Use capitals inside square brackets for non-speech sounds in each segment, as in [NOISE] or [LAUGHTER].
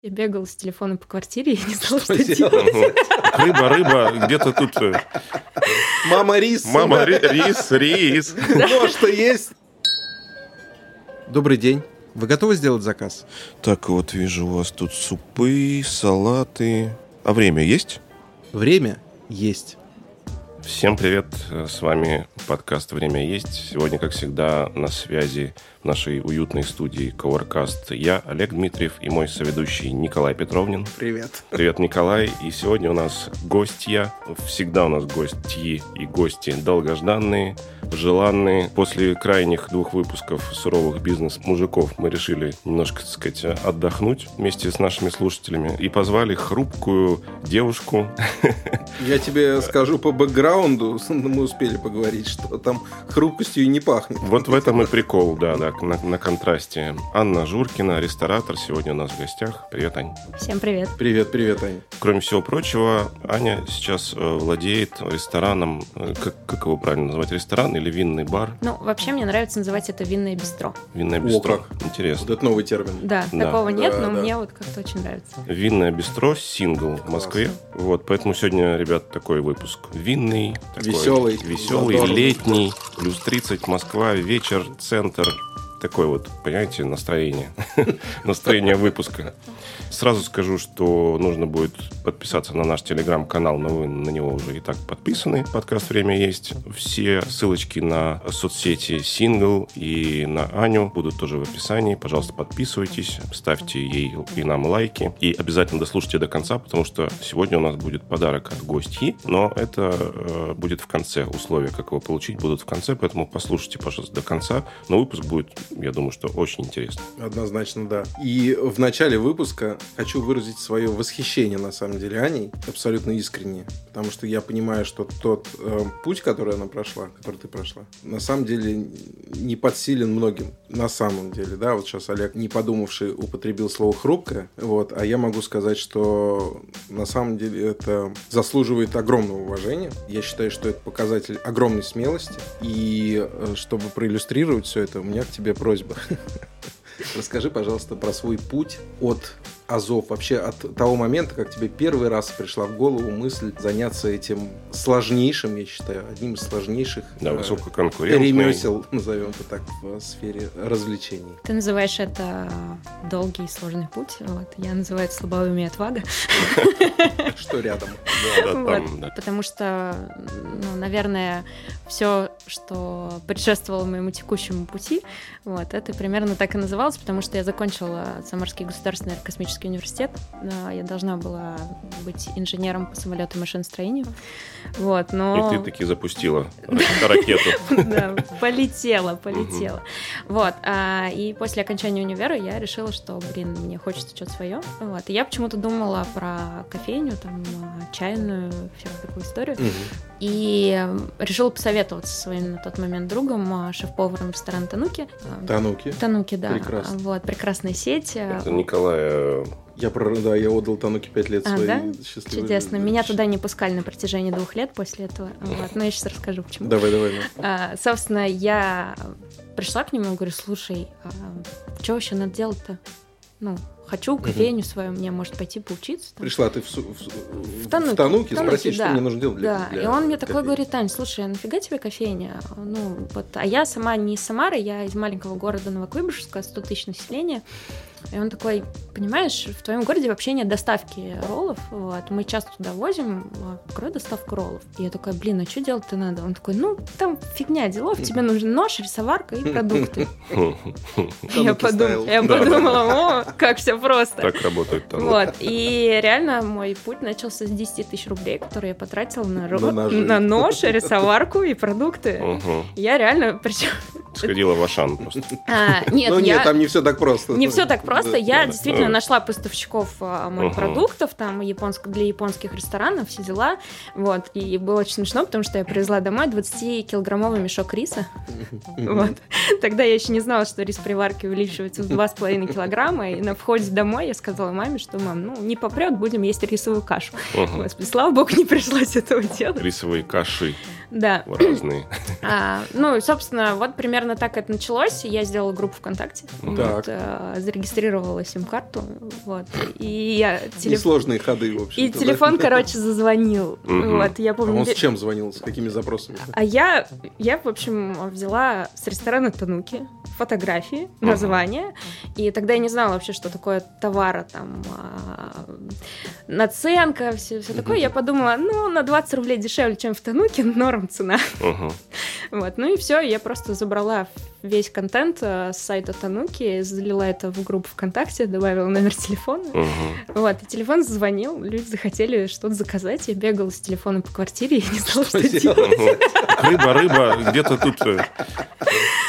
Я бегал с телефона по квартире [LAUGHS] и не знала, что, Что делать. Рыба, рыба, где-то тут... э, Мама рис. Мама, ри- рис, рис. [LAUGHS] Ну, что есть? Добрый день. Вы готовы сделать заказ? Так, вот вижу у вас тут супы, салаты. А время есть? Время есть. Всем привет, с вами подкаст «Время есть». Сегодня, как всегда, на связи нашей уютной студии Covercast я, Олег Дмитриев, и мой соведущий Николай Петровнин. Привет. Привет, Николай. И сегодня у нас гостья. Всегда у нас гости и гости долгожданные, желанные. После крайних двух выпусков суровых бизнес-мужиков мы решили немножко, так сказать, отдохнуть вместе с нашими слушателями и позвали хрупкую девушку. Я тебе скажу по бэкграунду, мы успели поговорить, что там хрупкостью не пахнет. Вот в этом и прикол, да, да, на, на контрасте. Анна Журкина, ресторатор, сегодня у нас в гостях. Привет, Ань. Всем привет. Привет, привет, Аня. Кроме всего прочего, Аня сейчас э, владеет рестораном, э, как, как его правильно назвать, ресторан или винный бар? Ну, вообще мне нравится называть это винное бистро. Винное О, бистро. как. Интересно. Вот это новый термин. Да, Да. такого нет, Да, но да. мне вот как-то очень нравится. Винное бистро, сингл в Москве. Вот, поэтому сегодня, ребят, такой выпуск. Винный, такой Веселый, веселый, задорный. летний, плюс 30, Москва, вечер, центр. Такое вот, понимаете, настроение. [LAUGHS] Настроение выпуска. Сразу скажу, что нужно будет подписаться на наш телеграм-канал, но вы на него уже и так подписаны. Подкаст «Время есть». Все ссылочки на соцсети Сингл и на Аню будут тоже в описании. Пожалуйста, подписывайтесь, ставьте ей и нам лайки. И обязательно дослушайте до конца, потому что сегодня у нас будет подарок от гостьи, но это э, будет в конце. Условия, как его получить, будут в конце, поэтому послушайте, пожалуйста, до конца. Но выпуск будет, я думаю, что очень интересный. Однозначно, да. И в начале выпуска хочу выразить свое восхищение, на самом деле, Аней, абсолютно искренне. Потому что я понимаю, что тот э, путь, который она прошла, который ты прошла, на самом деле не подсилен многим. На самом деле, да, вот сейчас Олег, не подумавший, употребил слово «хрупкое», вот, а я могу сказать, что на самом деле это заслуживает огромного уважения. Я считаю, что это показатель огромной смелости. И э, чтобы проиллюстрировать все это, у меня к тебе просьба. [LAUGHS] Расскажи, пожалуйста, про свой путь от Азов, вообще от того момента, как тебе первый раз пришла в голову мысль заняться этим сложнейшим, я считаю, одним из сложнейших Да, э, высококонкурентный. ремесел, назовем это так, в сфере развлечений. Ты называешь это долгий и сложный путь. Вот. Я называю это слабоумие и отвага. [LAUGHS] Что рядом? Потому что, ну, наверное, все, что предшествовало моему текущему пути, вот, это примерно так и называлось, потому что я закончила Самарский государственный космический университет. Да, Я должна была быть инженером по самолету и машиностроению. Вот, но... И ты таки запустила ра- ракету. [LAUGHS] Да, полетела, полетела. Вот. а, И после окончания универа я решила, что, блин, мне хочется что-то свое. Вот. И я почему-то думала про кофейню, там, чайную, всякую такую историю. И решила посоветоваться со своим на тот момент другом, а, шеф-поваром ресторана Тануки. Тануки. Тануки, да. Прекрасно. Вот, прекрасная сеть. Это Николая Я, про- да, я отдал Тануки пять лет А, своей да? счастливой Чудесно. жизни. Меня туда не пускали на протяжении двух лет после этого. Вот. Но я сейчас расскажу, почему. Давай, давай. ну. А, собственно, я пришла к нему и говорю, слушай, а что вообще надо делать-то? Ну, хочу кофейню свою, мне может пойти поучиться. там». Пришла ты в, в, в- В Тануке, в Тануке Тануке, спросить, что да. мне нужно делать для Да, для и он мне такой говорит, Тань, слушай, а нафига тебе кофейня? Ну, вот, а я сама не из Самары, я из маленького города Новокуйбышевска, 100 тысяч населения. И он такой, понимаешь, в твоем городе вообще нет доставки роллов, вот, мы часто туда возим, а, открой доставку роллов. И я такая, блин, а что делать-то надо? Он такой, ну, там фигня делов, тебе нужен нож, рисоварка и продукты. Я подумала, о, как все просто. так работает там. Вот, и реально мой путь начался с 10 тысяч рублей, которые я потратила на, нож, рисоварку и продукты. Я реально, причем... Сходила в Ашан просто. А, нет, ну нет, там не все так просто. Не все так просто. Да, Я да. действительно Да. нашла поставщиков а, морепродуктов, там японск... для японских ресторанов, все дела. Вот. И было очень смешно, потому что я привезла домой 20-килограммовый мешок риса. Вот. Тогда я еще не знала, что рис при варке увеличивается в 2,5 килограмма. И на входе домой я сказала маме, что, мам, ну, не попрет, будем есть рисовую кашу. Слава богу, не пришлось этого делать. Рисовые каши. Да. разные. А, ну, собственно, вот примерно так это началось. Я сделала группу ВКонтакте, Так. вот, э, зарегистрировала сим-карту, вот, и я телефон... Несложные ходы, в общем. И телефон, короче, зазвонил. Мгм. Вот, я А помню. он с чем звонил? С какими запросами? А я, я, в общем, взяла с ресторана Тануки фотографии, название, и тогда я не знала вообще, что такое товара, там, а, наценка, все, все такое. Я подумала, ну, на 20 рублей дешевле, чем в Тануке, норм цена. Мгм. [LAUGHS] Вот, ну и все, я просто забрала весь контент э, с сайта Тануки, залила это в группу ВКонтакте, добавила номер телефона. Мгм. Вот, и телефон зазвонил, люди захотели что-то заказать, я бегала с телефоном по квартире, и не знала, [LAUGHS] что, Что делать. Рыба, рыба, где-то тут... э,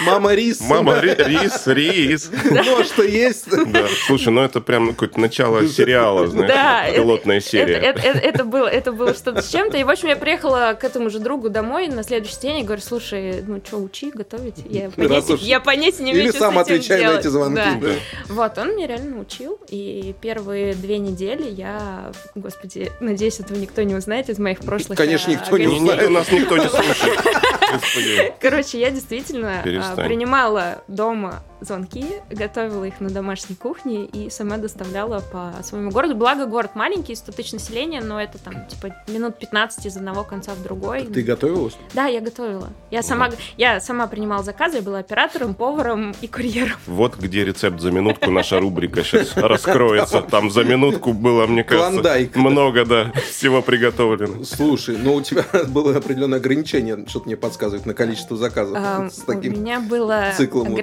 Мама рис. Мама, ри- рис, рис. Ну, а что есть? Да. Слушай, ну это прям какое-то начало сериала, знаешь, пилотная Это, серия. это было что-то с чем-то. И, в общем, я приехала к этому же другу домой на следующий день и говорю, слушай, ну что, учи готовить? Я понятия, я понятия не имею, Или сам отвечай на эти звонки. Да. да. Вот, он меня реально научил, и первые две недели я, господи, надеюсь, этого никто не узнает из моих прошлых Конечно, а, никто не узнает. Нас никто не слушает. Короче, я действительно а, принимала дома звонки, готовила их на домашней кухне и сама доставляла по своему городу. Благо, город маленький, 100 тысяч населения, но это там, типа, минут 15 из одного конца в другой. Ты готовилась? Да, я готовила. Я сама, я сама принимала заказы, я была оператором, поваром и курьером. Вот где рецепт за минутку наша рубрика сейчас раскроется. Там за минутку было, мне кажется, Клондайк. много, да, всего приготовлено. Слушай, ну у тебя [LAUGHS] было определенное ограничение, что-то мне подсказывает, на количество заказов. А, С У таким меня было циклом вот.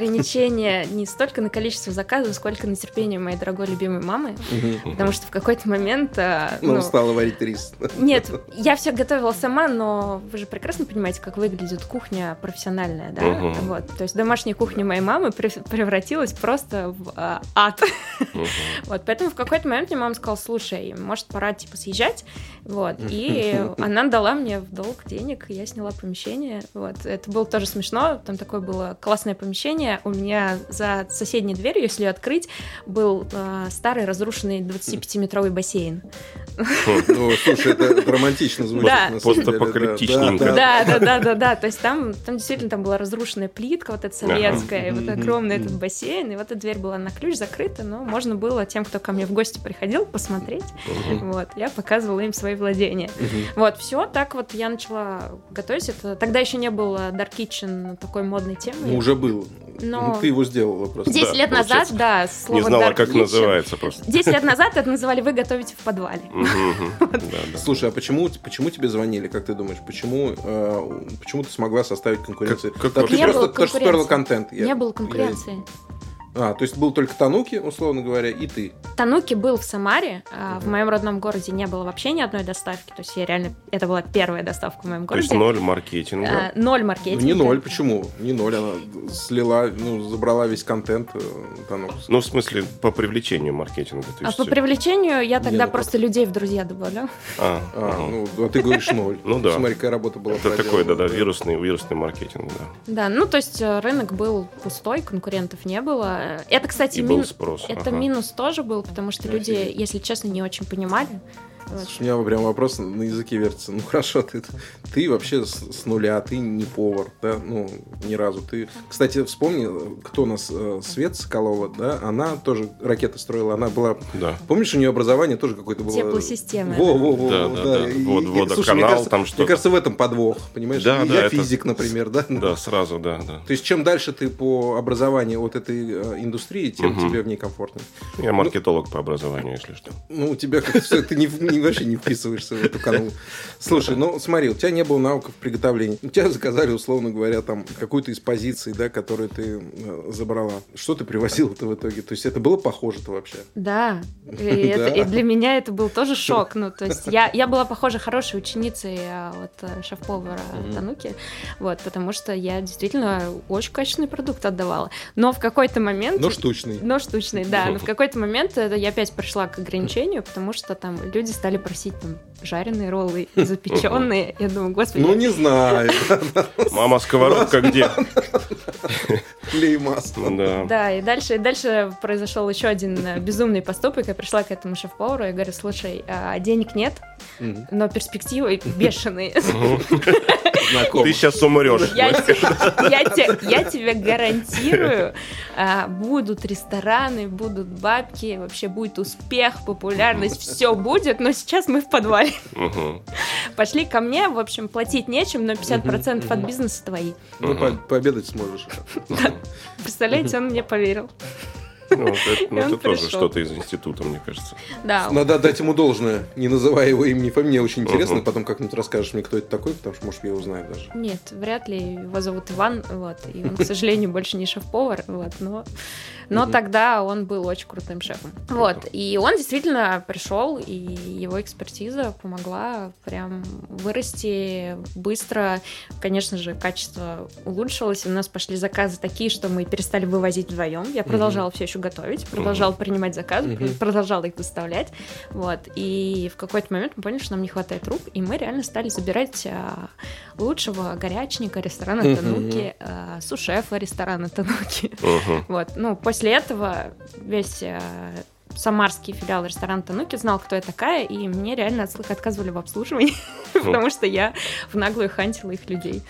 Ограничение не столько на количество заказов, сколько на терпение моей дорогой любимой мамы. Потому что в какой-то момент... а, Ну, стала варить рис. Нет, я все готовила сама, но вы же прекрасно понимаете, как выглядит кухня профессиональная, да? Вот. То есть домашняя кухня моей мамы прев- превратилась просто в а, ад. Вот, поэтому в какой-то момент мне мама сказала, слушай, может, пора, типа, съезжать? Вот, и [LAUGHS] она дала мне в долг денег, и я сняла помещение, вот. Это было тоже смешно, там такое было классное помещение, у меня за соседней дверью, если ее открыть, был а, старый разрушенный 25-метровый бассейн. Ну, слушай, это романтично звучит. Да. Постапокалиптичненько. Да, да. Да, да, да. То есть там, там действительно там была разрушенная плитка, вот эта советская, и вот огромный этот бассейн, и вот эта дверь была на ключ закрыта, но можно было тем, кто ко мне в гости приходил, посмотреть. Вот, я показывала им свои владения. Вот, все, так вот я начала готовить. Это тогда еще не было Dark Kitchen такой модной темой. Ну, уже был. Но- Ну, ты его сделала просто. 10 Да, лет назад, да, слово Не знала, как Kitchen. называется просто. 10 лет назад это называли «Вы готовите в подвале». [LAUGHS] Слушай, а почему, почему тебе звонили, как ты думаешь? Почему, э, почему ты смогла составить конкуренцию? Как- просто контент. Не было конкуренции. А, то есть был только Тануки, условно говоря, и ты. Тануки был в Самаре, а в моем родном городе не было вообще ни одной доставки, то есть я реально, это была первая доставка в моем То есть городе. ноль А, маркетинга. Ноль Ну, маркетинга. не ноль, почему? Не ноль, она слила, ну, забрала весь контент э, Тануки. Ну, в смысле, по привлечению маркетинга. то А есть- по привлечению я тогда ну, просто людей в друзья добавляла. А, А, ага. ну, а ты говоришь ноль. Ну да. Смотри, какая работа была Это такой, да-да, вирусный, вирусный маркетинг, да. Да, ну то есть э, рынок был пустой, конкурентов не было. Это, кстати, И был мин- спрос. это ага. минус тоже был, потому что люди, Офигеть. если честно, не очень понимали. Вот. Слушай, У меня прям вопрос на языке вертится. Ну [LAUGHS] хорошо, ты, ты вообще с, с нуля, ты не повар, да, ну, ни разу. Ты, кстати, вспомни, кто у нас, э, Свет Соколова, да, она тоже ракеты строила, она была, Да. помнишь, у нее образование тоже какое-то было... Теплосистемы, Во, во, во, Да, да, да. И- Вот водоканал, слушай, мне кажется, там Мне что-то. кажется, в этом подвох, понимаешь? Да, И да, Я это- физик, например, да? Да, сразу, да, да. То есть, чем дальше ты по образованию от этой э, индустрии, тем Мгм. тебе в ней комфортно. Я маркетолог по образованию, если что. Ну, у тебя как все, ты не, не- вообще не вписываешься в эту канву. Слушай, ну смотри, у тебя не было навыков приготовления. У тебя заказали, условно говоря, там какую-то из позиций, да, которую ты э, забрала. Что ты привозила-то в итоге? То есть это было похоже-то вообще? Да, [LAUGHS] и, это- и для меня это был тоже шок. Ну, то есть я, я была, похоже, хорошей ученицей а, вот э, шеф-повара Мгм. Тануки, вот, потому что я действительно очень качественный продукт отдавала. Но в какой-то момент... Но штучный. Но штучный, да. Но в какой-то момент это я опять пришла к ограничению, потому что там люди стали просить там жареные роллы, [LAUGHS] запеченные. Я думаю, господи, Ну, не знаю. [LAUGHS] Мама, сковородка где? Клей масло. Ну Да. Да, и дальше, и дальше произошел еще один э, безумный поступок. Я пришла к этому шеф-повару и говорю, слушай, а, денег нет, Но перспективы бешеные. [LAUGHS] Знакомо. Ты сейчас умрешь. Я, те- [LAUGHS] я, те- я тебе гарантирую, а, будут рестораны, будут бабки, вообще будет успех, популярность, все будет, но сейчас мы в подвале. Пошли ко мне, в общем, платить нечем, но 50% от бизнеса твои. Ну, по- пообедать сможешь. Представляете, он мне поверил. Ну, это, ну, это тоже что-то из института, мне кажется. Да, Надо отдать ему должное, не называя его имени фамилии. Мне очень интересно, Мгм. потом как-нибудь расскажешь мне, кто это такой, потому что, может, я узнаю даже. Нет, вряд ли его зовут Иван, вот, и он, к сожалению, больше не шеф-повар, вот, но, но Мгм. тогда он был очень крутым шефом. Вот, и он действительно пришел, и его экспертиза помогла прям вырасти быстро. Конечно же, качество улучшилось, у нас пошли заказы такие, что мы перестали вывозить вдвоем. Я продолжала все еще готовить, продолжала принимать заказы, Мгм. продолжала их доставлять, вот, и в какой-то момент мы поняли, что нам не хватает рук, и мы реально стали забирать а, лучшего горячника ресторана. Тануки, а, сушефа ресторана Тануки. [LAUGHS] Вот, ну, после этого весь а, самарский филиал ресторана Тануки знал, кто я такая, и мне реально от- отказывали в обслуживании, [LAUGHS] потому что я в наглую хантила их людей.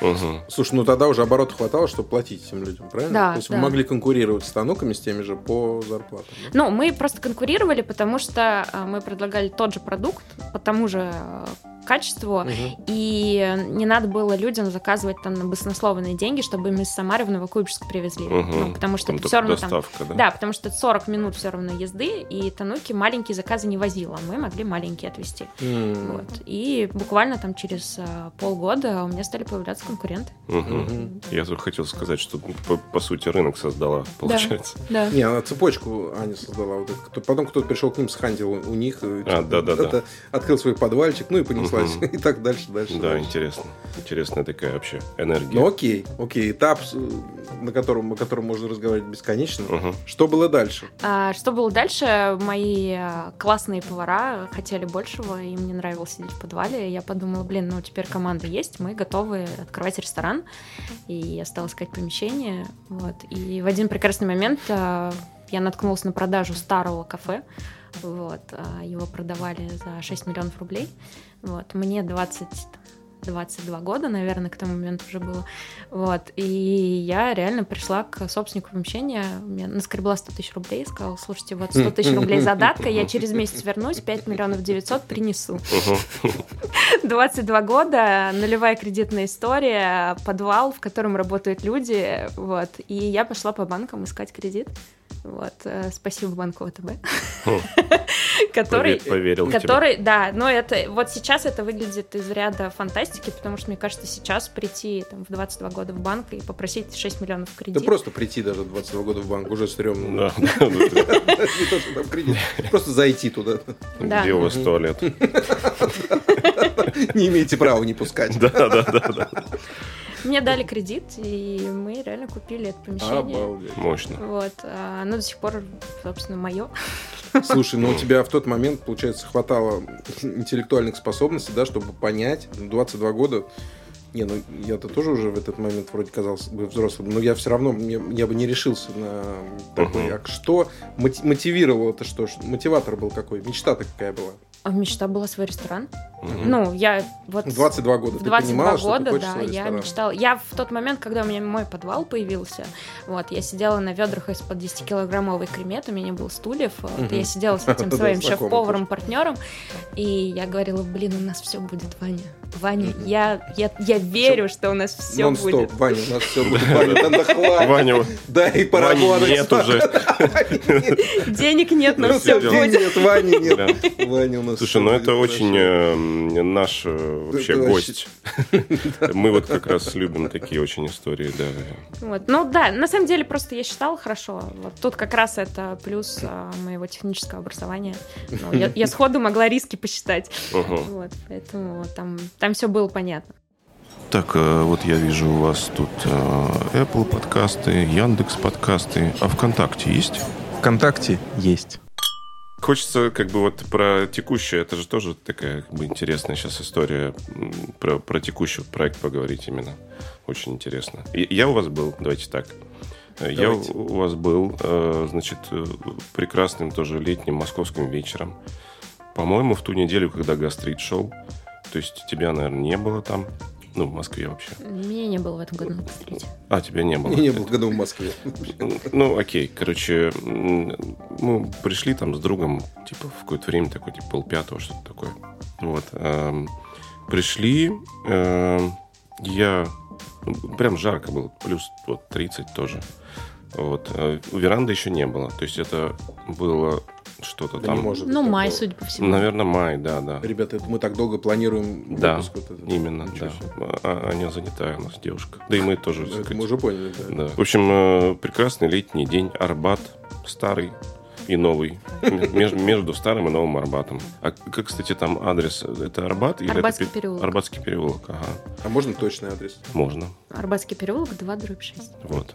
Слушай, ну тогда уже оборот хватало, чтобы платить этим людям, правильно? Да, То есть вы да. могли конкурировать с тануками, с теми же по зарплатам. Ну, мы просто конкурировали, потому что а, мы предлагали тот же продукт по тому же а, качеству, Мгм. и не надо было людям заказывать там на баснословные деньги, чтобы им из Самары в Новокуйбышевск привезли. Мгм. Ну, потому что Там это все равно там... доставка, да? Да, потому что это 40 минут все равно езды, и Тануки маленькие заказы не возила, мы могли маленькие отвезти. М. Вот. И буквально там через а, полгода у меня стали появляться конкуренты. Мгм. Я только хотел сказать, что по, по сути рынок создала, получается. Да. Не, она цепочку Аня создала. Вот это. Потом кто-то пришел к ним, схантил у них. и А, да-да-да. это, Открыл свой подвальчик, ну и понеслась. Мгм. И так дальше, дальше. Да, дальше. интересно. Интересная такая вообще энергия. Ну окей, окей. Этап, на котором, о котором можно разговаривать бесконечно. Мгм. Что было дальше? А что было дальше? Мои а, классные повара хотели большего, им не нравилось сидеть в подвале. Я подумала, блин, ну теперь команда есть, мы готовы открывать ресторан. И я стала искать помещение. Вот. И в один прекрасный момент а, я наткнулась на продажу старого кафе. Вот. а, Его продавали за 6 миллионов рублей. Вот. Мне 20 22 года, наверное, к тому моменту уже было. Вот. И я реально пришла к собственнику помещения, мне наскребла 100 тысяч рублей, сказала, слушайте, вот 100 тысяч рублей задатка, я через месяц вернусь, 5 миллионов 900 принесу. Мгм. 22 года, нулевая кредитная история, подвал, в котором работают люди, вот. И я пошла по банкам искать кредит. Вот, э, спасибо банку ВТБ, [LAUGHS] который, Пове- Поверил в который, да, но это вот сейчас это выглядит из ряда фантастики, потому что мне кажется, сейчас прийти там в 22 года в банк и попросить 6 миллионов Да кредит. просто прийти даже 22 года в банк уже стрёмно. Да, да, [LAUGHS] да, да. Не то, что там кредит. Просто зайти туда. Да. Где у вас туалет? [LAUGHS] Не имеете права не пускать. Да, да, да, да. Мне дали кредит, и мы реально купили это помещение. Обалдеть. Мощно. Вот, а оно до сих пор, собственно, мое. Слушай, ну у [LAUGHS] тебя в тот момент, получается, хватало интеллектуальных способностей, да, чтобы понять, ну, 22 года, не, ну я-то тоже уже в этот момент вроде казался бы взрослым, но я все равно, мне- я бы не решился на такой. Мгм. А что моти- мотивировало это? Что- Мотиватор был какой? Мечта-то какая была? А мечта была свой ресторан. Мгм. Ну, я вот... В 22 года В ты 22 понимала, что ты года, да, я ресторан? мечтала. Я в тот момент, когда у меня мой подвал появился, вот, я сидела на ведрах из-под 10-килограммовой кремет, у меня не было стульев, вот, и я сидела с [LAUGHS] этим своим знакомо шеф-поваром, партнером, и я говорила, блин, у нас все будет, Ваня. Ваня, я, я, я верю, что у нас все Нон-стоп, будет. Ваня, у нас все [LAUGHS] будет. Ваня, да да хватит. Ваня, Да и поработать. нет уже. [LAUGHS] Денег нет, но Да, все будет. нет, Вани нет. Ваня у нас Слушай, ну это очень наш э, вообще Это гость. [LAUGHS] Мы вот как раз любим такие очень истории, да. Вот. Ну да, на самом деле просто я считала хорошо. Вот тут как раз это плюс а, моего технического образования. Ну, я, я сходу могла риски посчитать. Мгм. Вот, поэтому там, там все было понятно. Так, э, вот я вижу у вас тут э, Apple подкасты, Яндекс подкасты, а ВКонтакте есть? ВКонтакте есть. Хочется как бы вот про текущее, это же тоже такая как бы интересная сейчас история, про, про текущий проект поговорить именно. Очень интересно. Я у вас был, давайте так. Давайте. Я у вас был, э, значит, э, прекрасным тоже летним московским вечером. По-моему, в ту неделю, когда гастрит шел. То есть тебя, наверное, не было там. Ну, в Москве вообще. Меня не было в этом году на гастрите. А, тебя не было? Меня не было в году в Москве. Ну, окей. Короче, мы пришли там с другом, типа, в какое-то время, такое, типа, полпятого, что-то такое. Вот. Эм, пришли, эм, я... Прям жарко было, плюс вот 30 тоже. Вот. Э, веранды еще не было. То есть это было что-то да там. Не может ну, май, судя по всему. Наверное, май, да, да. Ребята, это мы так долго планируем да, выпуск. Вот этот. именно, да. А, Аня занятая у нас девушка. Да и мы тоже. Это сказать. мы уже поняли, да. да. В общем, э, прекрасный летний день. Арбат старый, и новый. Между, между старым и новым Арбатом. А как, кстати, там адрес? Это Арбат? Или Арбатский это... переулок. Арбатский переулок, ага. А можно точный адрес? Можно. Арбатский переулок 2 дробь 6. Вот.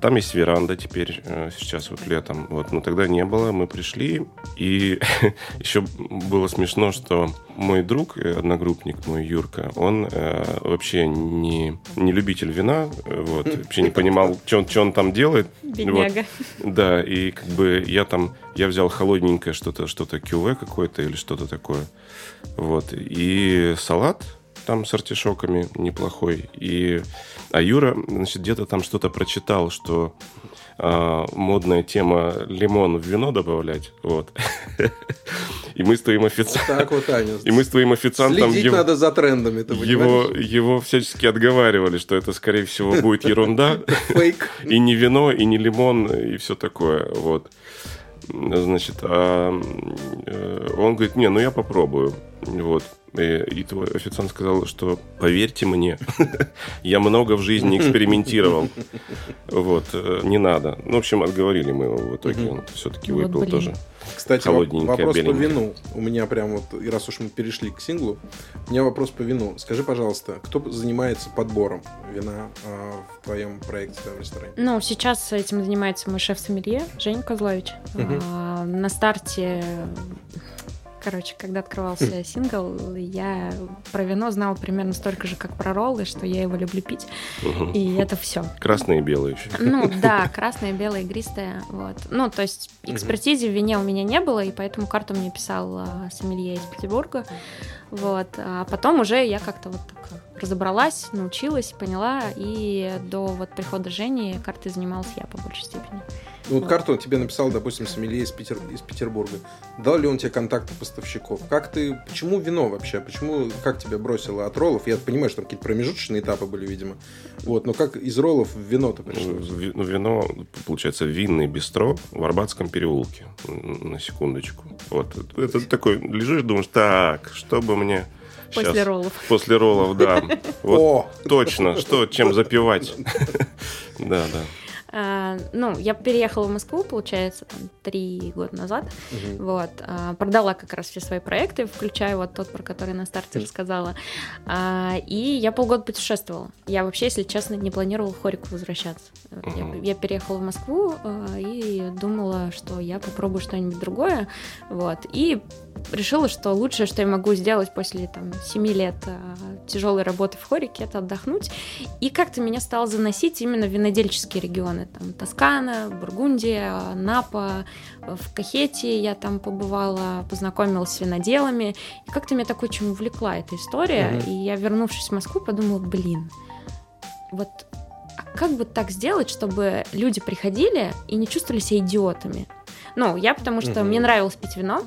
Там есть веранда теперь, э, сейчас вот летом. Вот, но тогда не было. Мы пришли, и [LAUGHS] еще было смешно, что мой друг, э, одногруппник мой Юрка, он э, вообще не, не любитель вина, э, вот, [LAUGHS] вообще не понимал, что он, что он там делает. Бедняга. Вот. Да, и как бы я там, я взял холодненькое что-то, что-то кюве какое-то или что-то такое. Вот, и салат там с артишоками неплохой. И, а Юра, значит, где-то там что-то прочитал, что а, модная тема лимон в вино добавлять. Вот. [LAUGHS] И мы с твоим официантом... Так вот, Аня. [LAUGHS] И мы с твоим официантом... Следить его, надо за трендами, ты его, его всячески отговаривали, что это, скорее всего, будет ерунда. [LAUGHS] Фейк. И не вино, и не лимон, и все такое. Вот. Значит, а э, он говорит, не, ну я попробую. Вот. И, и твой официант сказал, что поверьте мне, [LAUGHS] я много в жизни экспериментировал. Вот, э, не надо. Ну, в общем, отговорили мы его в итоге. Он все-таки выпил тоже. Кстати, вопрос по вину. У меня прям вот, и раз уж мы перешли к синглу, у меня вопрос по вину. Скажи, пожалуйста, кто занимается подбором вина э, в твоем проекте, в твоем ресторане? Ну, сейчас этим занимается мой шеф-сомелье Женя Козлович. А, на старте Короче, когда открывался сингл, я про вино знала примерно столько же, как про роллы, что я его люблю пить. Угу. И это все. Красное и белое еще. Ну [LAUGHS] да, красное, белое, игристое. Вот. Ну, то есть экспертизе в вине у меня не было, и поэтому карту мне писал а, сомелье из Петербурга. Вот. А потом уже я как-то вот так разобралась, научилась, поняла, и до вот прихода Жени картой занималась я по большей степени. Ну, вот карту он тебе написал, допустим, сомелье из, Питер, из Петербурга. Дал ли он тебе контакты поставщиков? Как ты, почему вино вообще? Почему, как тебя бросило от роллов? Я понимаю, что там какие-то промежуточные этапы были, видимо. Вот, но как из роллов в вино-то пришло? Ну, ну, вино, получается, винный бистро в Арбатском переулке. На секундочку. Вот, это такой, лежишь, думаешь, так, что бы мне... После Сейчас. роллов. После роллов, да. [LAUGHS] Вот О! точно, что, чем запивать. [LAUGHS] Да, да. А, ну, я переехала в Москву, получается, там, три года назад. Угу. Вот. А, продала как раз все свои проекты, включая вот тот, про который на старте рассказала. А, и я полгода путешествовала. Я вообще, если честно, не планировала в Хорику возвращаться. Угу. Я, я переехала в Москву и думала, что я попробую что-нибудь другое. Вот. И решила, что лучшее, что я могу сделать после там, 7 лет э, тяжелой работы в хорике, это отдохнуть. И как-то меня стало заносить именно в винодельческие регионы. Там Тоскана, Бургундия, Напа, в Кахете я там побывала, познакомилась с виноделами. И как-то меня так очень увлекла эта история. Mm-hmm. И я, вернувшись в Москву, подумала, блин, вот а как бы так сделать, чтобы люди приходили и не чувствовали себя идиотами? Ну, я потому что mm-hmm. мне нравилось пить вино,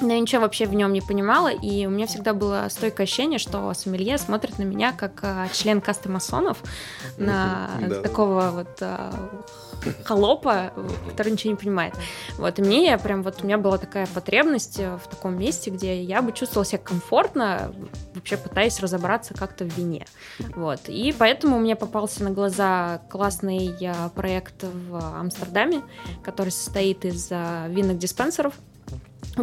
но я ничего вообще в нем не понимала, и у меня всегда было стойкое ощущение, что сомелье смотрит на меня как а, член касты масонов, на да. такого вот а, холопа, который ничего не понимает. Вот, и мне я прям вот, у меня была такая потребность в таком месте, где я бы чувствовала себя комфортно, вообще пытаясь разобраться как-то в вине. Вот, и поэтому мне попался на глаза классный а, проект в Амстердаме, который состоит из а, винных диспенсеров,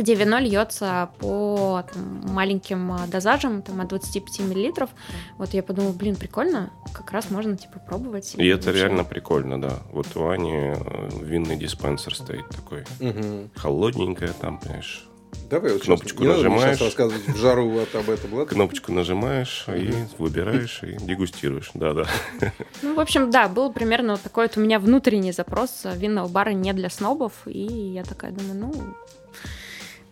где вино льется по там, маленьким а, дозажам, там, от 25 миллилитров. Вот я подумала, блин, прикольно, как раз можно, типа, пробовать. И это реально прикольно, да. Вот у Ани э, винный диспенсер стоит такой. Мгм. Холодненькое там, понимаешь. Давай вот Кнопочку сейчас, нажимаешь. сейчас рассказывать в жару вот об этом, ладно? Кнопочку нажимаешь и выбираешь, и дегустируешь. Да-да. [LAUGHS] Ну, в общем, да, был примерно вот такой вот у меня внутренний запрос винного бара не для снобов, и я такая думаю, ну,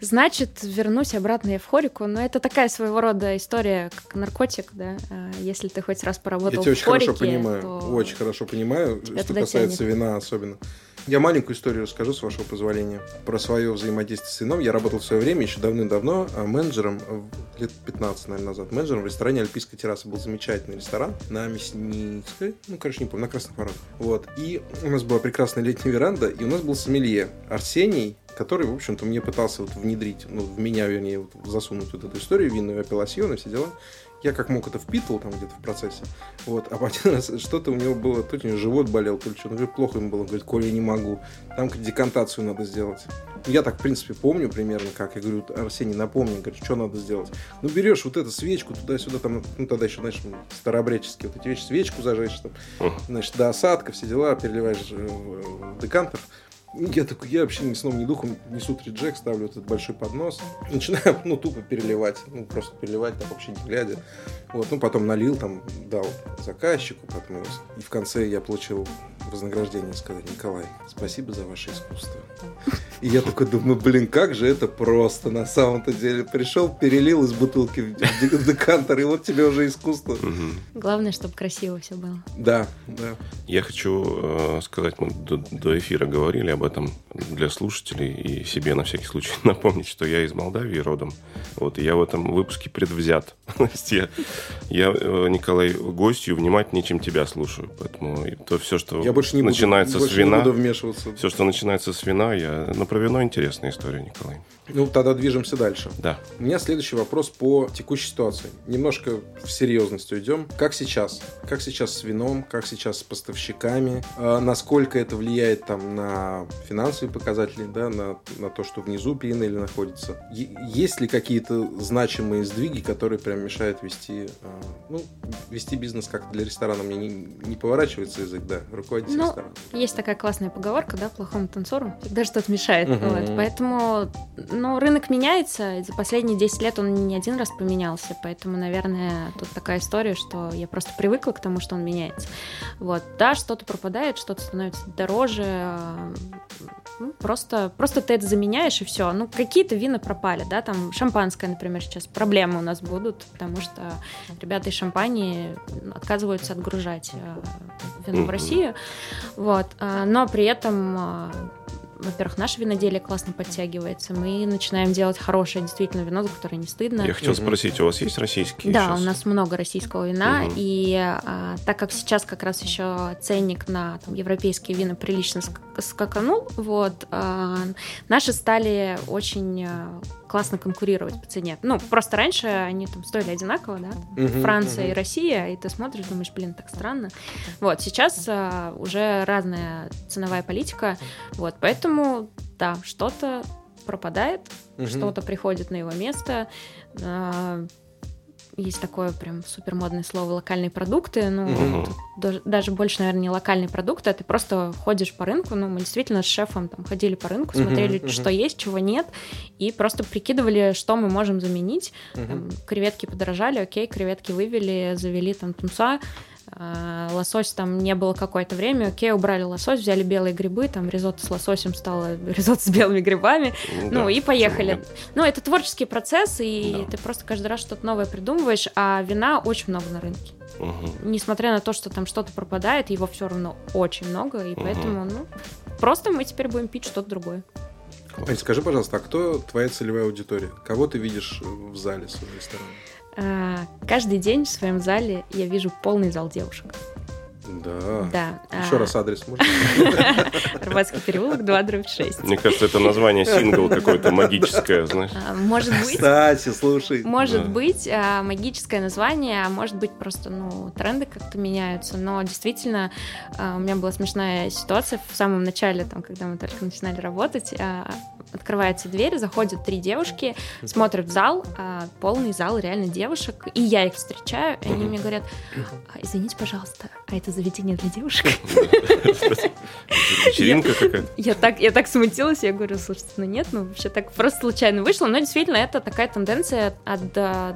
значит, вернусь обратно в евфорику, но это такая своего рода история, как наркотик, да, А, если ты хоть раз Я поработал тебя в очень хорошо хорике, понимаю, то- очень хорошо понимаю, тебя что касается тянет. вина особенно. Я маленькую историю расскажу, с вашего позволения, про свое взаимодействие с вином. Я работал в свое время, еще давным-давно, а, менеджером, э, лет 15, наверное, назад, менеджером в ресторане «Альпийская терраса». Был замечательный ресторан на Мясницкой, ну, короче, не помню, на Красных Воротах. Вот. И у нас была прекрасная летняя веранда, и у нас был сомелье Арсений, который, в общем-то, мне пытался вот внедрить, ну, в меня, вернее, вот засунуть вот эту историю винную, апелласьон и все дела. Я как мог это впитывал там где-то в процессе. Вот. А один раз что-то у него было, то ли у него живот болел, то ли что. Ну, плохо ему было. Говорит, Коля, я не могу. Там говорит, декантацию надо сделать. Я так, в принципе, помню примерно как. Я говорю, Арсений, напомни, говорит, что надо сделать. Ну, берешь вот эту свечку туда-сюда, там, ну, тогда еще, знаешь, старообрядческие вот эти вещи, свечку зажечь, там, значит, до осадка, все дела, переливаешь э, в декантер. Я такой, я вообще ни сном, ни духом несу три джек, ставлю этот большой поднос. Начинаю, ну, тупо переливать. Ну, просто переливать, так вообще не глядя. Вот, ну, потом налил, там, дал заказчику, потом и в конце я получил вознаграждение, сказать, Николай, спасибо за ваше искусство. И я такой думаю, блин, как же это просто на самом-то деле. Пришел, перелил из бутылки в де- в декантер, и вот тебе уже искусство. Главное, чтобы красиво все было. Да, да. Я хочу э, сказать, мы до, до эфира говорили об этом для слушателей и себе на всякий случай [LAUGHS] напомнить, что я из Молдавии родом. Вот, и я в этом выпуске предвзят. [LAUGHS] Я, я, э, Николай, гостью внимательнее, чем тебя слушаю. Поэтому то все, что Я больше не буду, начинается больше с не вина, буду вмешиваться. все, что начинается с вина, я... Ну, про вино интересная история, Николай. Ну, тогда движемся дальше. Да. У меня следующий вопрос по текущей ситуации. Немножко в серьезность уйдем. Как сейчас? Как сейчас с вином? Как сейчас с поставщиками? А, насколько это влияет там на финансовые показатели, да, на, на то, что внизу пинели находится? Е- есть ли какие-то значимые сдвиги, которые прям мешают вести, а, ну, вести бизнес как для ресторана? Мне не, не поворачивается язык, да, руководитель Ну, ресторана. Есть такая классная поговорка, да, плохому танцору всегда что-то мешает. Мгм. Вот, поэтому, ну, рынок меняется, и за последние 10 лет он не один раз поменялся, поэтому, наверное, тут такая история, что я просто привыкла к тому, что он меняется. Вот, да, что-то пропадает, что-то становится дороже, а, ну, просто, просто ты это заменяешь, и все. Ну, какие-то вина пропали, да, там шампанское, например, сейчас проблемы у нас будут, потому что ребята из шампании отказываются отгружать э, вино в. Россию, вот, а, но при этом во-первых, наше виноделие классно подтягивается. Мы начинаем делать хорошее действительно вино, за которое не стыдно. Я хотел спросить, у вас есть российские Да, сейчас? у нас много российского вина, Мгм. и а, так как сейчас как раз еще ценник на там, европейские вина прилично ск- скаканул, вот, а, наши стали очень а, классно конкурировать по цене. Ну, просто раньше они там стоили одинаково, да, Мгм, Франция и мгм. Россия, и ты смотришь, думаешь, блин, так странно. Вот, сейчас а, уже разная ценовая политика, вот, поэтому, да, что-то пропадает, Мгм. что-то приходит на его место. А, Есть такое прям супер модное слово локальные продукты. Ну, тут даже- даже больше, наверное, не локальные продукты, а ты просто ходишь по рынку. Ну, мы действительно с шефом там ходили по рынку, смотрели, мгм. что есть, чего нет, и просто прикидывали, что мы можем заменить. Мгм. Там, креветки подорожали, окей, креветки вывели, завели там тунца. А, лосось там не было какое-то время, окей, убрали лосось, взяли белые грибы, там ризотто с лососем стало [LAUGHS] ризотто с белыми грибами, ну да, и поехали. Ну, это творческий процесс, и Да. ты просто каждый раз что-то новое придумываешь, а вина очень много на рынке. Мгм. Несмотря на то, что там что-то пропадает, его все равно очень много, и Мгм. поэтому, ну, просто мы теперь будем пить что-то другое. Ань, скажи, пожалуйста, а кто твоя целевая аудитория? Кого ты видишь в зале своего ресторана? А, каждый день в своем зале я вижу полный зал девушек. Да. Да. Еще а, раз адрес [LAUGHS] можно? Арбатский переулок, 2 дробь 6. Мне кажется, это название сингл какое-то магическое, знаешь. А, Может быть, Кстати, слушай. Может Да. быть, а, магическое название, а может быть, просто ну, тренды как-то меняются. Но действительно, а, у меня была смешная ситуация в самом начале, там, когда мы только начинали работать. Открывается дверь, заходят три девушки, смотрят в зал, полный зал реально девушек, и я их встречаю, и они мне говорят, «А, извините, пожалуйста, это заведение для девушек? [LAUGHS] Вечеринка какая-то. Я так, я так смутилась, я говорю, слушайте, ну нет, ну вообще так просто случайно вышло, но действительно это такая тенденция от а,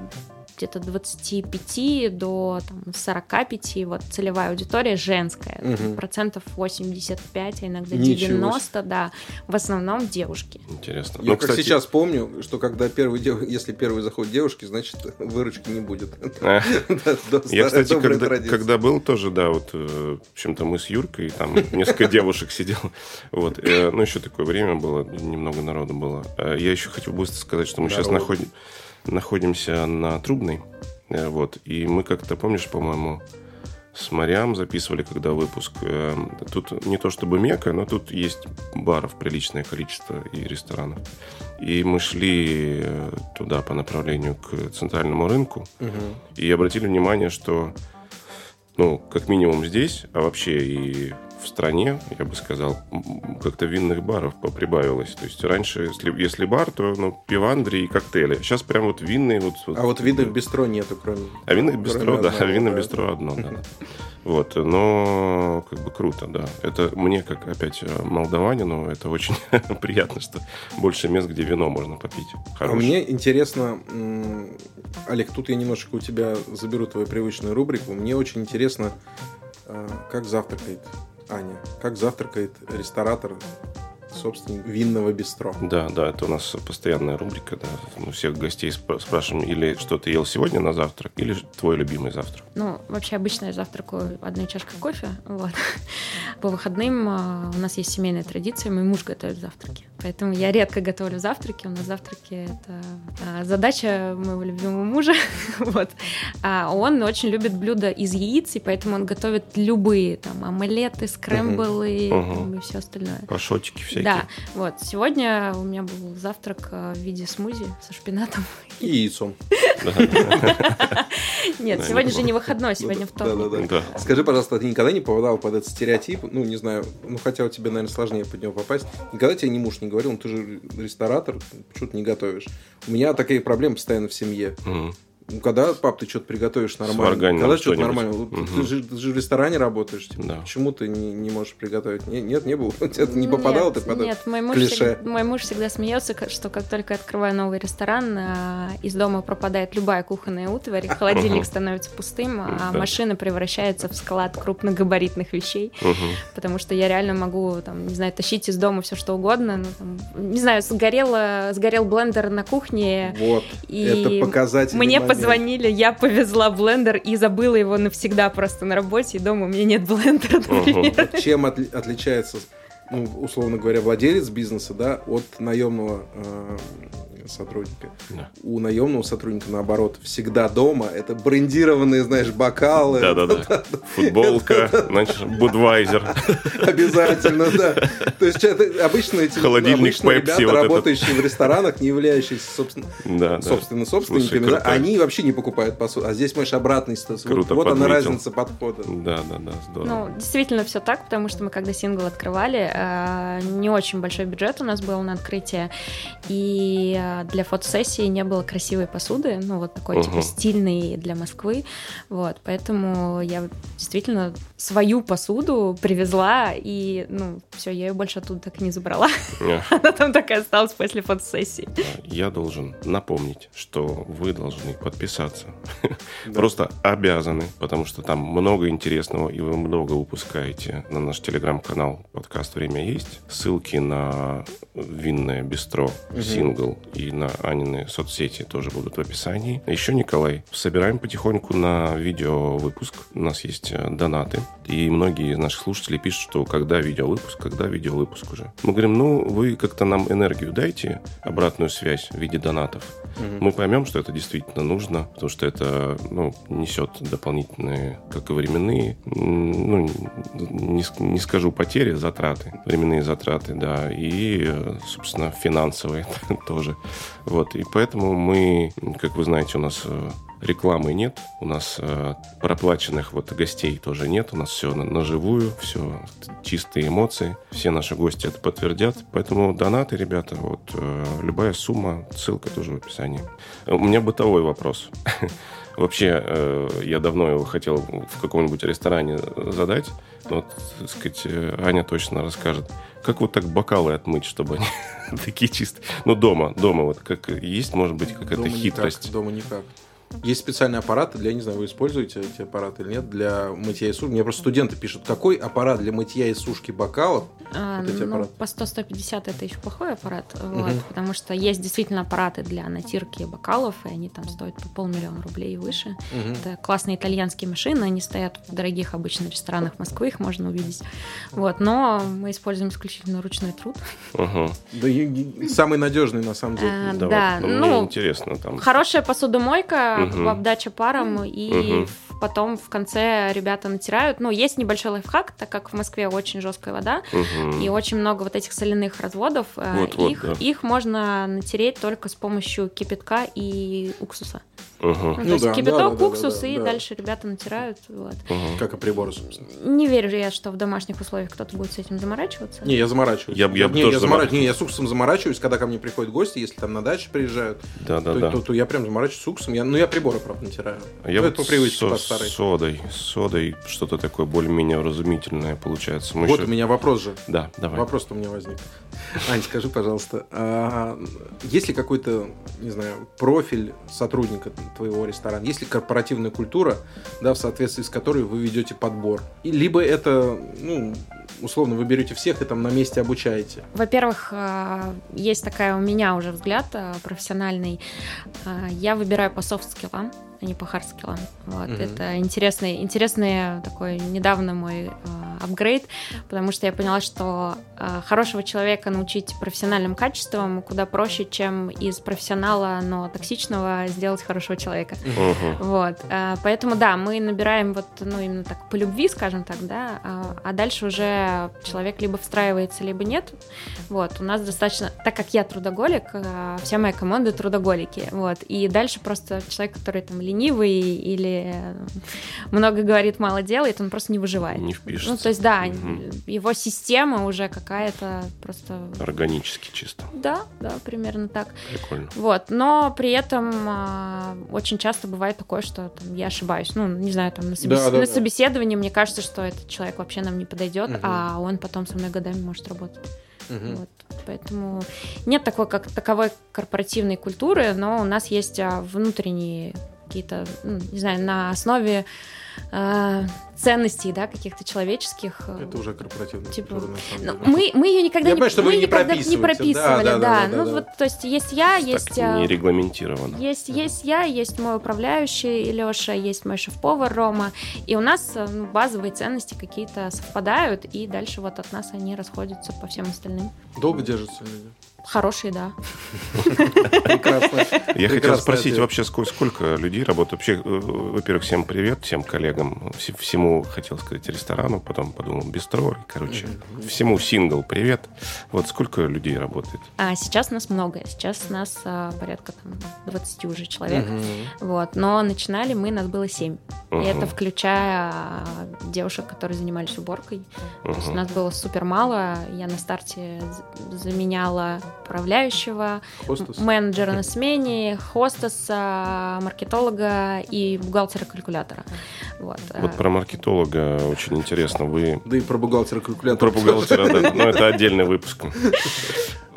где-то 25 до там, 45, вот целевая аудитория женская, Мгм. процентов 85, а иногда Ничего 90, да, в основном девушки. Интересно. Я Ну, как кстати, сейчас помню, что когда первый дев- если первый заходит девушки, значит [LAUGHS] выручки не будет. [LAUGHS] Я, кстати, когда, был тоже, да, вот, э, в общем-то, мы с Юркой, там несколько [LAUGHS] девушек сидел, вот, э, ну, еще такое время было, немного народу было. Э, Я еще хотел быстро сказать, что мы сейчас находим, находимся на Трубной, э, вот, и мы как-то, помнишь, по-моему, с Мариам записывали, когда выпуск. э, Тут не то чтобы мека, но тут есть баров приличное количество и ресторанов. И мы шли э, туда по направлению к центральному рынку, Мгм. и обратили внимание, что, ну, как минимум здесь, а вообще и в стране, я бы сказал, как-то винных баров поприбавилось. То есть раньше, если, если бар, то ну, пивандри и коктейли. Сейчас прям вот винные... Вот, А вот видов бистро нету, кроме... А винных бистро, да, одного, винных да. бистро одно, да. [LAUGHS] Вот, но как бы круто, да. Это мне, как опять э, молдаванину, это очень [LAUGHS] приятно, что больше мест, где вино можно попить. А Хорошее. мне интересно, Олег, тут я немножечко у тебя заберу твою привычную рубрику. Мне очень интересно, а, как завтракает Аня, как завтракает ресторатор, собственник винного бистро. Да, да, это у нас постоянная рубрика, да. Мы всех гостей спра- спрашиваем, или что ты ел сегодня на завтрак, или твой любимый завтрак. Ну, вообще обычно я завтракаю одной чашкой кофе, вот. [LAUGHS] По выходным а, у нас есть семейная традиция, мой муж готовит завтраки. Поэтому я редко готовлю завтраки. У нас завтраки — это а, задача моего любимого мужа. [LAUGHS] вот. А он очень любит блюда из яиц, и поэтому он готовит любые там омлеты, скрэмблы Мгм. там, и все остальное. Пашотики всякие. Да, вот. Сегодня у меня был завтрак а, в виде смузи со шпинатом. И яйцом. [LAUGHS] Нет, сегодня же не выходной, сегодня Ну Да, вторник. Скажи, пожалуйста, ты никогда не попадал под этот стереотип? Ну, не знаю, ну, хотя у тебя, наверное, сложнее под него попасть. Никогда тебе ни муж не говорил, ну, ты же ресторатор, почему ты не готовишь? У меня такие проблемы постоянно в семье. Ну, когда, пап, ты что-то приготовишь нормально? Сваргань когда что-то нормально? Мгм. Ты, же, ты же в ресторане работаешь. типа, Да. Почему ты не, не можешь приготовить? Не- нет, не было. [LAUGHS] У тебя не попадал нет, ты под это? Нет, мой муж, клише? всегда, мой муж всегда смеется, что как только я открываю новый ресторан, а, из дома пропадает любая кухонная утварь, холодильник становится пустым, а Да. машина превращается в склад крупногабаритных вещей, потому что я реально могу, там, не знаю, тащить из дома все что угодно. Ну, там, не знаю, сгорело, сгорел блендер на кухне, Вот, и это показатель. мне позвонили, я повезла блендер и забыла его навсегда просто на работе, и дома у меня нет блендера, например. Чем отли- отличается, ну, условно говоря, владелец бизнеса, да, от наемного э, сотрудника? Да. У наемного сотрудника, наоборот, всегда дома. Это брендированные, знаешь, бокалы. Да-да-да. [LAUGHS] Футболка, [LAUGHS] значит, Будвайзер. Обязательно, да. То есть это обычно эти Холодильник обычно ребята, вот этот. работающие в ресторанах, не являющиеся, собственно, Да, да. собственно, собственниками, Слушай, да, круто. они вообще не покупают посуду. А здесь, понимаешь, обратная ситуация. Круто вот, вот она разница подхода. Да, да, да, здорово. Ну, действительно все так, потому что мы когда сингл открывали, не очень большой бюджет у нас был на открытие, и э, для фотосессии не было красивой посуды, ну вот такой типа Мгм. стильный для Москвы, вот, поэтому я действительно свою посуду привезла, и, ну, все, я ее больше оттуда так и не забрала, [LAUGHS] она там так и осталась после фотосессии. Я должен напомнить, что вы должны подписаться. Да. Просто обязаны, потому что там много интересного, и вы много упускаете на наш телеграм-канал подкаст «Время есть. Ссылки на винное бистро, угу. сингл и на Анины соцсети тоже будут в описании. Еще, Николай, собираем потихоньку на видео выпуск. У нас есть э, донаты. И многие из наших слушателей пишут, что когда видеовыпуск, когда видеовыпуск уже. Мы говорим, ну, вы как-то нам энергию дайте, обратную связь в виде донатов. Угу. Мы поймем, что это действительно нужно, потому что это ну, несет дополнительные, как и временные, ну, не, не скажу потери, затраты, временные затраты, да, и, собственно, финансовые [LAUGHS] тоже. Вот, и поэтому мы, как вы знаете, у нас э, рекламы нет, у нас э, проплаченных вот гостей тоже нет, у нас все на, на живую, все чистые эмоции, все наши гости это подтвердят, поэтому донаты, ребята, вот э, любая сумма, ссылка тоже в описании. У меня бытовой вопрос. [LAUGHS] Вообще, э, я давно его хотел в каком-нибудь ресторане задать, но, так сказать, э, Аня точно расскажет. Как вот так бокалы отмыть, чтобы они [LAUGHS] такие чистые? Ну, дома, дома вот как есть, может быть, какая-то хитрость. дома никак. Есть специальные аппараты для, не знаю, вы используете эти аппараты или нет, для мытья и сушки. Мне просто студенты пишут, какой аппарат для мытья и сушки бокалов? А, вот эти ну, аппараты. по 100-150 это еще плохой аппарат, угу. вот, потому что есть действительно аппараты для натирки бокалов, и они там стоят по полмиллиона рублей и выше. Угу. Это классные итальянские машины, они стоят в дорогих обычно ресторанах Москвы, их можно увидеть. Вот, но мы используем исключительно ручной труд. Угу. Да, самый надежный на самом деле. А, да, да. Вот, ну, интересно там. Хорошая посудомойка, угу. обдача паром, и угу. потом в конце ребята натирают. Ну, есть небольшой лайфхак, так как в Москве очень жесткая вода, угу. и очень много вот этих соляных разводов, э, вот, их, вот, да. их можно натереть только с помощью кипятка и уксуса. Угу. Ну, то ну, есть да, кипяток, да, уксус, да, да, и да. дальше ребята натирают. Вот. Угу. Как и приборы, собственно. Не верю я, что в домашних условиях кто-то будет с этим заморачиваться. Не, я заморачиваюсь. Я, я, не, я, заморачиваюсь. не, я с уксусом заморачиваюсь, когда ко мне приходят гости, если там на даче приезжают, да, да, то, да. То, то, то я прям заморачиваюсь с уксусом. Я, ну, я приборы, правда, натираю. А я это по привычке со, старой. содой, содой, что-то такое более-менее разумительное получается. Мы вот еще... у меня вопрос же. Да, давай. Вопрос-то у меня возник. Ань, скажи, пожалуйста, а есть ли какой-то, не знаю, профиль сотрудника твоего ресторана? Есть ли корпоративная культура, да, в соответствии с которой вы ведете подбор? И либо это, ну, условно, вы берете всех и там на месте обучаете? Во-первых, а, есть такая у меня уже взгляд а, профессиональный. А, я выбираю по soft skill ам а не по hard skill ам. Вот. Mm-hmm. Это интересный, интересный такой недавно мой э, апгрейд, потому что я поняла, что э, хорошего человека научить профессиональным качествам куда проще, чем из профессионала, но токсичного сделать хорошего человека. Mm-hmm. Вот. Э, поэтому да, мы набираем вот, ну, именно так по любви, скажем так, да, а, а дальше уже человек либо встраивается, либо нет. Вот. У нас достаточно, так как я трудоголик, э, вся моя команда трудоголики. Вот. И дальше просто человек, который там ленивый или много говорит, мало делает, он просто не выживает. Не впишется. Ну, то есть, да, угу. его система уже какая-то просто... Органически чисто. Да, да, примерно так. Прикольно. Вот, но при этом а, очень часто бывает такое, что там, я ошибаюсь. Ну, не знаю, там на, собес... да, да, на да. собеседовании мне кажется, что этот человек вообще нам не подойдет, угу. а он потом со мной годами может работать. Угу. Вот. Поэтому нет такой как таковой корпоративной культуры, но у нас есть а, внутренние какие-то, ну, не знаю, на основе э, ценностей, да, каких-то человеческих. Э, Это уже корпоративная типа, культура, ну, мы, мы ее никогда, я не, понимаю, что мы не, никогда не прописывали, да. да, да, да, ну, да, вот, то есть есть я, есть... Так не регламентировано. Есть, есть я, есть мой управляющий Леша, есть мой шеф-повар Рома, и у нас э, ну, базовые ценности какие-то совпадают, и дальше вот от нас они расходятся по всем остальным. Долго держатся люди? Хорошие, да. Прекрасно. Я хотел спросить вообще, сколько людей работает? Вообще, э, во-первых, всем привет, всем коллегам, всему, хотел сказать, ресторану, потом подумал, бистро, короче, всему сингл привет. Вот сколько людей работает? А сейчас нас много, сейчас нас а, порядка там 20 уже человек. Вот, но начинали мы, нас было 7. И это включая а, девушек, которые занимались уборкой. То есть нас было супер мало. Я на старте заменяла управляющего, Хостес. менеджера на смене, хостеса, маркетолога и бухгалтера-калькулятора. Вот. вот про маркетолога очень интересно. Вы... Да и про бухгалтера-калькулятора. Про бухгалтера, да. Но это отдельный выпуск.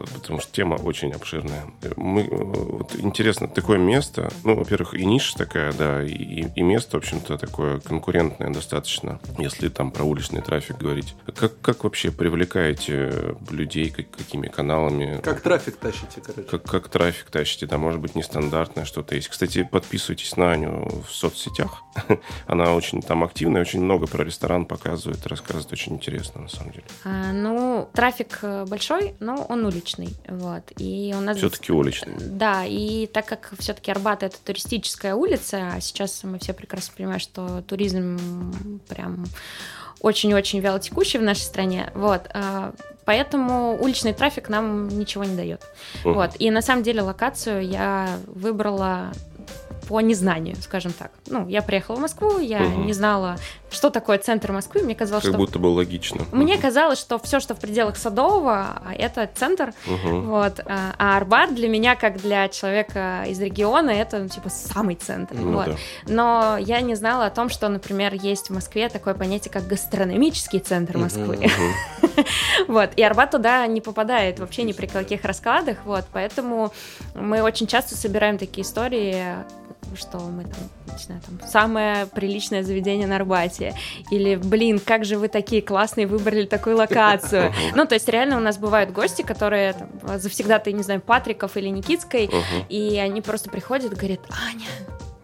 Потому что тема очень обширная. Мы, вот, интересно, такое место, ну, во-первых, и ниша такая, да, и, и место, в общем-то, такое конкурентное достаточно, если там про уличный трафик говорить. Как, как вообще привлекаете людей, как, какими каналами? Как трафик тащите, короче? Как, как трафик тащите, да, может быть, нестандартное что-то есть. Кстати, подписывайтесь на Аню в соцсетях. [LAUGHS] Она очень там активная, очень много про ресторан показывает, рассказывает, очень интересно, на самом деле. А, ну, трафик э, большой, но он уличный, вот. И у нас все-таки уличный. Да, и так как все-таки Арбат это туристическая улица, а сейчас мы все прекрасно понимаем, что туризм прям очень-очень вялотекущий в нашей стране, вот. А, поэтому уличный трафик нам ничего не дает. Uh-huh. Вот. И на самом деле локацию я выбрала по незнанию, скажем так. Ну, я приехала в Москву, я угу. не знала, что такое центр Москвы. Мне казалось, как что... будто бы логично. Мне угу. казалось, что все, что в пределах Садового, это центр. Угу. Вот. А, а Арбат для меня, как для человека из региона, это, ну, типа, самый центр. Ну, вот. да. Но я не знала о том, что, например, есть в Москве такое понятие, как гастрономический центр Москвы. [LAUGHS] Вот. И Арбат туда не попадает вообще ни при каких раскладах. Вот. Поэтому мы очень часто собираем такие истории что мы там, не знаю, там, самое приличное заведение на Арбате, или, блин, как же вы такие классные выбрали такую локацию. Ну, то есть реально у нас бывают гости, которые там, завсегда ты, не знаю, Патриков или Никитской, и они просто приходят и говорят, Аня,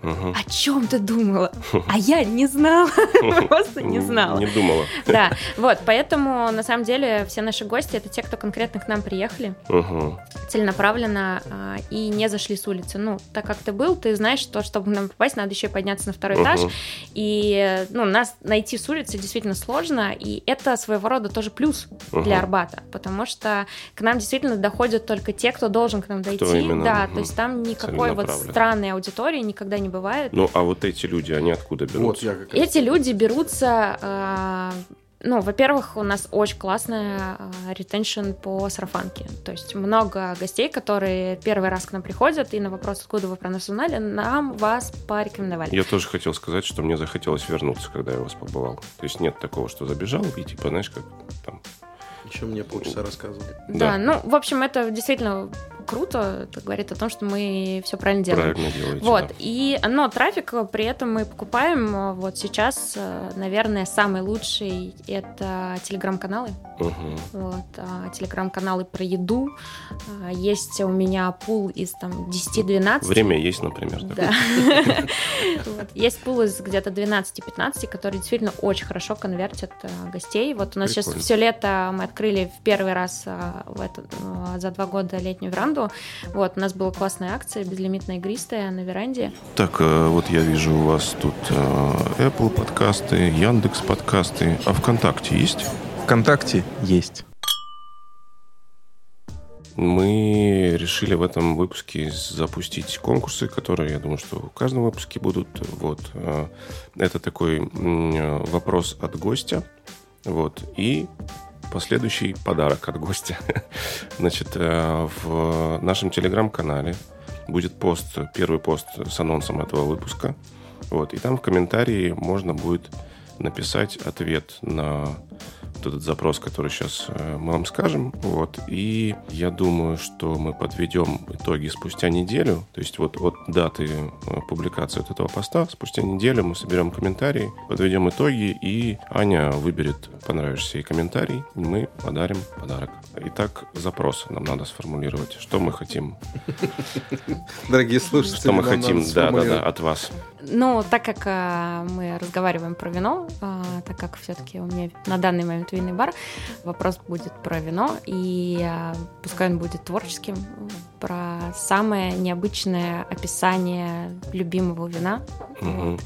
Угу. О чем ты думала? А я не знала, просто не знала. Не думала. Да, вот, поэтому на самом деле все наши гости это те, кто конкретно к нам приехали, угу. целенаправленно а, и не зашли с улицы. Ну, так как ты был, ты знаешь, что чтобы нам попасть, надо еще подняться на второй угу. этаж, и ну нас найти с улицы действительно сложно, и это своего рода тоже плюс угу. для Арбата, потому что к нам действительно доходят только те, кто должен к нам дойти, да, то есть там никакой вот странной аудитории никогда не бывает. Ну, а вот эти люди, они откуда берутся? Вот, я как эти люди берутся... Э, ну, во-первых, у нас очень классная ретеншн по сарафанке. То есть много гостей, которые первый раз к нам приходят, и на вопрос, откуда вы про нас узнали, нам вас порекомендовали. Я тоже хотел сказать, что мне захотелось вернуться, когда я у вас побывал. То есть нет такого, что забежал и типа, знаешь, как там еще мне полчаса рассказывал. Да, да, ну, в общем, это действительно круто, это говорит о том, что мы все правильно делаем. Правильно делаете, Вот, да. и, но трафик при этом мы покупаем, вот сейчас, наверное, самый лучший это телеграм-каналы. Угу. Вот, а, телеграм-каналы про еду. А, есть у меня пул из там 10-12. Время есть, например. Да. [LAUGHS] Есть пул из где-то 12-15, которые действительно очень хорошо конвертят гостей. Вот у нас сейчас все лето мы открыли в первый раз в за два года летнюю веранду веранду. Вот, у нас была классная акция, безлимитная игристая на веранде. Так, э, вот я вижу у вас тут э, Apple подкасты, Яндекс подкасты. А ВКонтакте есть? ВКонтакте есть. Мы решили в этом выпуске запустить конкурсы, которые, я думаю, что в каждом выпуске будут. Вот. Э, это такой вопрос от гостя. Вот. И последующий подарок от гостя. [LAUGHS] Значит, э, в нашем телеграм-канале будет пост, первый пост с анонсом этого выпуска. Вот, и там в комментарии можно будет написать ответ на вот этот запрос, который сейчас э, мы вам скажем. Вот. И я думаю, что мы подведем итоги спустя неделю. То есть вот от даты э, публикации вот этого поста спустя неделю мы соберем комментарии, подведем итоги, и Аня выберет понравившийся ей комментарий, и мы подарим подарок. Итак, запрос нам надо сформулировать. Что мы хотим? Дорогие слушатели, что мы хотим, да, да, да, от вас. Ну, так как а, мы разговариваем про вино, а, так как все-таки у меня на данный момент винный бар, вопрос будет про вино, и а, пускай он будет творческим, про самое необычное описание любимого вина. Угу.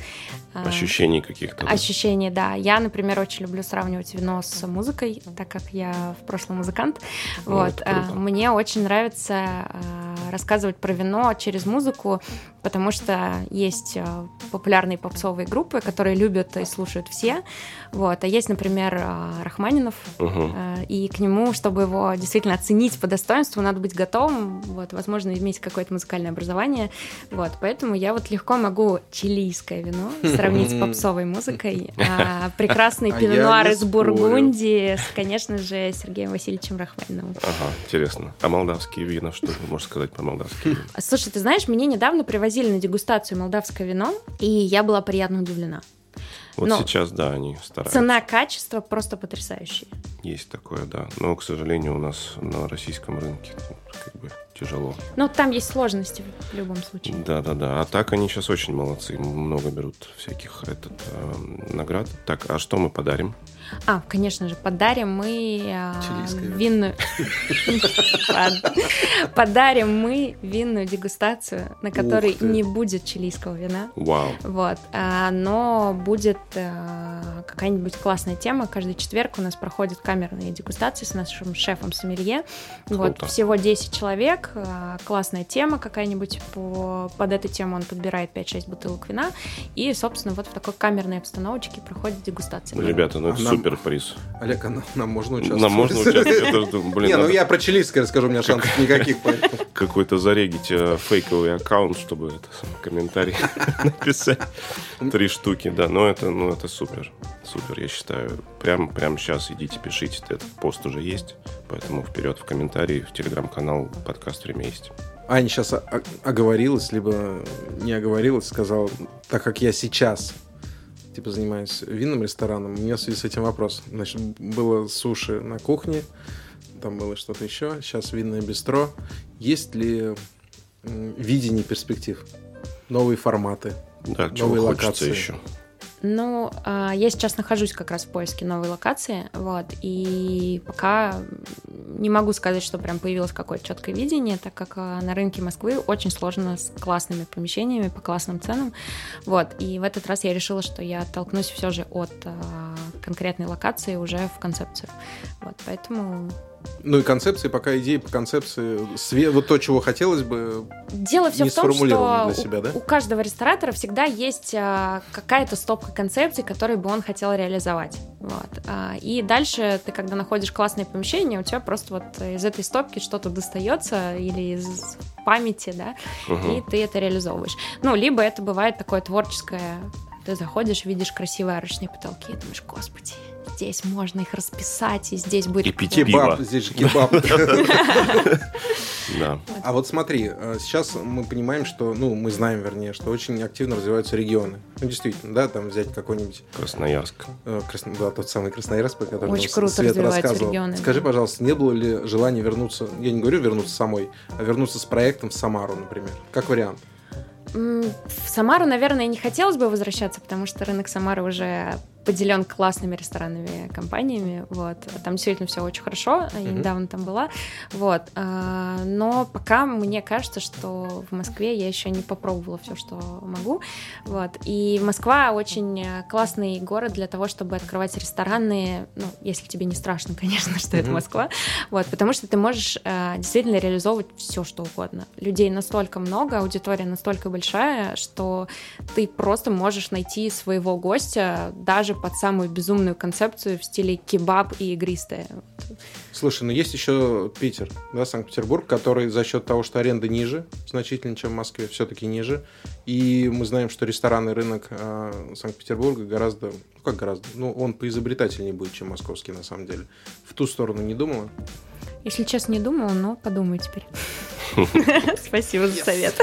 Вот. Ощущений каких-то. Да? Ощущений, да. Я, например, очень люблю сравнивать вино с музыкой, так как я в прошлом музыкант. Ну, вот. Мне очень нравится рассказывать про вино через музыку, потому что есть популярные попсовые группы, которые любят и слушают все. Вот. А есть, например, Рахманинов, угу. и к нему, чтобы его действительно оценить по достоинству, надо быть готовым, вот, возможно, иметь какое-то музыкальное образование. Вот. Поэтому я вот легко могу чилийское вино [LAUGHS] сравнить с попсовой музыкой. А [LAUGHS] прекрасный А не из. Бургундии с, конечно же, Сергеем Васильевичем Рахманиновым. Ага, интересно. А молдавские вина, что ты можешь сказать про молдавские вина? Слушай, ты знаешь, мне недавно привозили на дегустацию молдавское вино, и я была приятно удивлена. Вот Но сейчас, да, они стараются. Цена-качество просто потрясающие. Есть такое, да. Но, к сожалению, у нас на российском рынке ну, как бы тяжело. Ну, там есть сложности в любом случае. Да, да, да. А так они сейчас очень молодцы. Много берут всяких этот, э, наград. Так, а что мы подарим? А, конечно же, подарим мы а, Чилийское вино. винную... Под- [LAUGHS] Подарим мы винную дегустацию, на которой не будет чилийского вина. Вау. Вот, а, но будет а, какая-нибудь классная тема. Каждый четверг у нас проходят камерные дегустации с нашим шефом Сомелье. Вот, всего 10 человек. а, Классная тема какая-нибудь. По, под эту тему он подбирает 5-6 бутылок вина. И, собственно, вот в такой камерной обстановочке проходит дегустация. Ребята, ну это А нам- супер приз. Олег, а нам, нам можно участвовать? Нам можно участвовать? Я тоже думаю, блин, Не, ну надо я про чилийское расскажу, у меня шансов никаких. [LAUGHS] какой-то зарегить э, фейковый аккаунт, чтобы это комментарий [LAUGHS] написать. Три штуки, да. Но это, ну, это супер. Супер, я считаю. Прям, прям сейчас идите, пишите. Этот пост уже есть. Поэтому вперед в комментарии, в телеграм-канал подкаст «Время есть». Аня сейчас оговорилась, либо не оговорилась, сказала, так как я сейчас типа занимаюсь винным рестораном, у меня в связи с этим вопрос. Значит, было суши на кухне, там было что-то еще, сейчас винное бистро. Есть ли видение перспектив? Новые форматы? Да, чего Новые хочется локации. еще. Ну, а, я сейчас нахожусь как раз в поиске новой локации, вот, и пока не могу сказать, что прям появилось какое-то четкое видение, так как а, на рынке Москвы очень сложно с классными помещениями по классным ценам, вот, и в этот раз я решила, что я оттолкнусь все же от а, конкретной локации уже в концепцию, вот, поэтому Ну и концепции, пока идеи по концепции, све- вот то, чего хотелось бы, Дело все не в том, что сформулировано для у- себя, да? у, каждого ресторатора всегда есть а, какая-то стопка концепций, которые бы он хотел реализовать. Вот. А, и дальше ты, когда находишь классное помещение, у тебя просто вот из этой стопки что-то достается или из памяти, да, Мгм. и ты это реализовываешь. Ну, либо это бывает такое творческое. Ты заходишь, видишь красивые арочные потолки, и думаешь, господи, здесь можно их расписать, и здесь будет... И пить классно». пиво. кебаб, здесь же кебаб. [LAUGHS] [LAUGHS] Да. А вот смотри, э, сейчас мы понимаем, что, ну, мы знаем, вернее, что очень активно развиваются регионы. Ну, действительно, да, там взять какой-нибудь, Красноярск. э, Красно- да, тот самый Красноярск, про который Очень круто развиваются регионы, Скажи, пожалуйста, не было ли желания вернуться, я не говорю вернуться самой, а вернуться с проектом в Самару, например, как вариант? В Самару, наверное, не хотелось бы возвращаться, потому что рынок Самары уже поделен классными ресторанными компаниями. Вот. Там действительно все очень хорошо. Я Мгм. недавно там была. Вот. А, Но пока мне кажется, что в Москве я еще не попробовала все, что могу. Вот. И Москва очень э, классный город для того, чтобы открывать рестораны. Ну, если тебе не страшно, [LAUGHS] конечно, что это Мгм. Москва. Вот, потому что ты можешь э, действительно реализовывать все, что угодно. Людей настолько много, аудитория настолько большая, что ты просто можешь найти своего гостя даже под самую безумную концепцию в стиле кебаб и игристое. Слушай, ну есть еще Питер, да, Санкт-Петербург, который за счет того, что аренда ниже, значительно, чем в Москве, все-таки ниже. И мы знаем, что ресторанный рынок э, Санкт-Петербурга гораздо, ну как гораздо, ну он поизобретательнее будет, чем московский на самом деле. В ту сторону не думала? Если честно, не думала, но подумаю теперь. [LAUGHS] Спасибо за совет.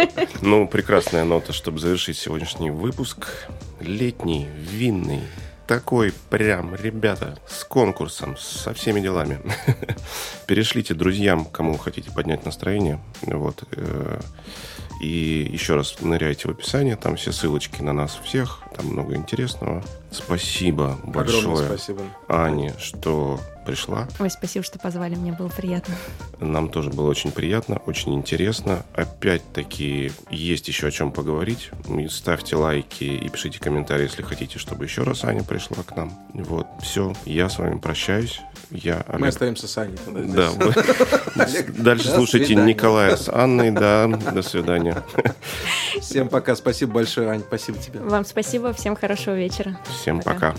[LAUGHS] Ну, прекрасная нота, чтобы завершить сегодняшний выпуск. Летний, винный. Такой прям, ребята, с конкурсом, со всеми делами. [LAUGHS] Перешлите друзьям, кому хотите поднять настроение. Вот. э, И еще раз ныряйте в описание, там все ссылочки на нас всех, там много интересного. Спасибо Огромное большое, спасибо. Ане, что пришла. Ой, спасибо, что позвали, мне было приятно. Нам тоже было очень приятно, очень интересно. Опять-таки, есть еще о чем поговорить. Ставьте лайки и пишите комментарии, если хотите, чтобы еще раз Аня пришла к нам. Вот, все, я с вами прощаюсь. Я Мы Олег. остаемся с Аней. Да, [LAUGHS] дальше слушайте. Николая с Анной, да, до свидания. Всем пока. Спасибо большое, Ань. Спасибо тебе. Вам спасибо, всем хорошего вечера. Всем Пока. пока.